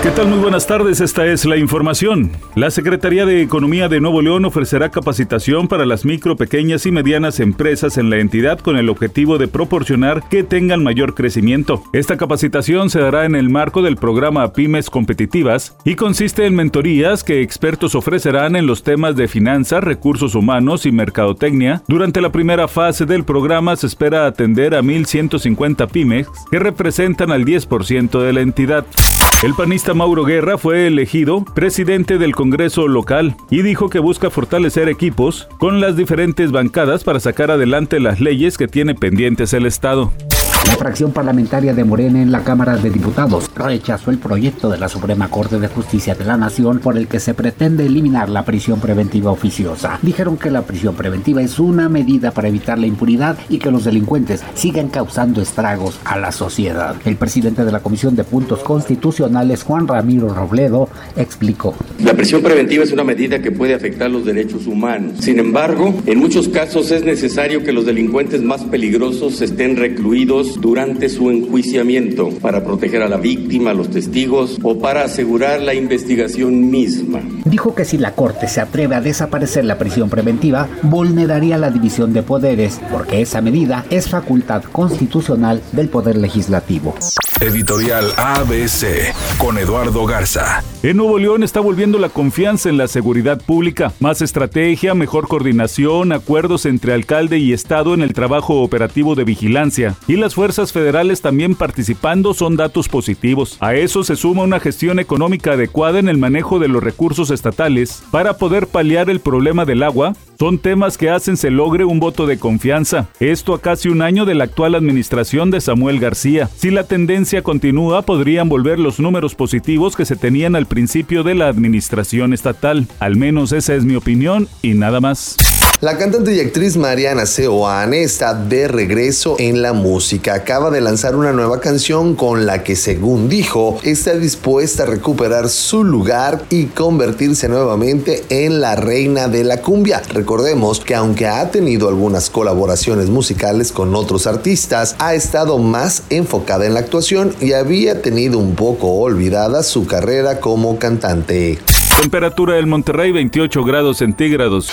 ¿Qué tal? Muy buenas tardes, esta es la información. La Secretaría de Economía de Nuevo León ofrecerá capacitación para las micro, pequeñas y medianas empresas en la entidad con el objetivo de proporcionar que tengan mayor crecimiento. Esta capacitación se dará en el marco del programa Pymes Competitivas y consiste en mentorías que expertos ofrecerán en los temas de finanzas, recursos humanos y mercadotecnia. Durante la primera fase del programa se espera atender a 1.150 pymes que representan al 10% de la entidad. El panista Mauro Guerra fue elegido presidente del Congreso local y dijo que busca fortalecer equipos con las diferentes bancadas para sacar adelante las leyes que tiene pendientes el Estado. La fracción parlamentaria de Morena en la Cámara de Diputados rechazó el proyecto de la Suprema Corte de Justicia de la Nación por el que se pretende eliminar la prisión preventiva oficiosa. Dijeron que la prisión preventiva es una medida para evitar la impunidad y que los delincuentes sigan causando estragos a la sociedad. El presidente de la Comisión de Puntos Constitucionales, Juan Ramiro Robledo, explicó. La prisión preventiva es una medida que puede afectar los derechos humanos. Sin embargo, en muchos casos es necesario que los delincuentes más peligrosos estén recluidos durante su enjuiciamiento para proteger a la víctima, a los testigos o para asegurar la investigación misma. Dijo que si la Corte se atreve a desaparecer la prisión preventiva, vulneraría la división de poderes, porque esa medida es facultad constitucional del Poder Legislativo. Editorial ABC con Eduardo Garza. En Nuevo León está volviendo la confianza en la seguridad pública. Más estrategia, mejor coordinación, acuerdos entre alcalde y Estado en el trabajo operativo de vigilancia. Y las fuerzas federales también participando son datos positivos. A eso se suma una gestión económica adecuada en el manejo de los recursos estatales para poder paliar el problema del agua. Son temas que hacen se logre un voto de confianza. Esto a casi un año de la actual administración de Samuel García. Si la tendencia continúa, podrían volver los números positivos que se tenían al principio de la administración estatal. Al menos esa es mi opinión y nada más. La cantante y actriz Mariana Seoane está de regreso en la música. Acaba de lanzar una nueva canción con la que, según dijo, está dispuesta a recuperar su lugar y convertirse nuevamente en la reina de la cumbia. Recordemos que aunque ha tenido algunas colaboraciones musicales con otros artistas, ha estado más enfocada en la actuación y había tenido un poco olvidada su carrera como cantante. Temperatura del Monterrey 28 grados centígrados.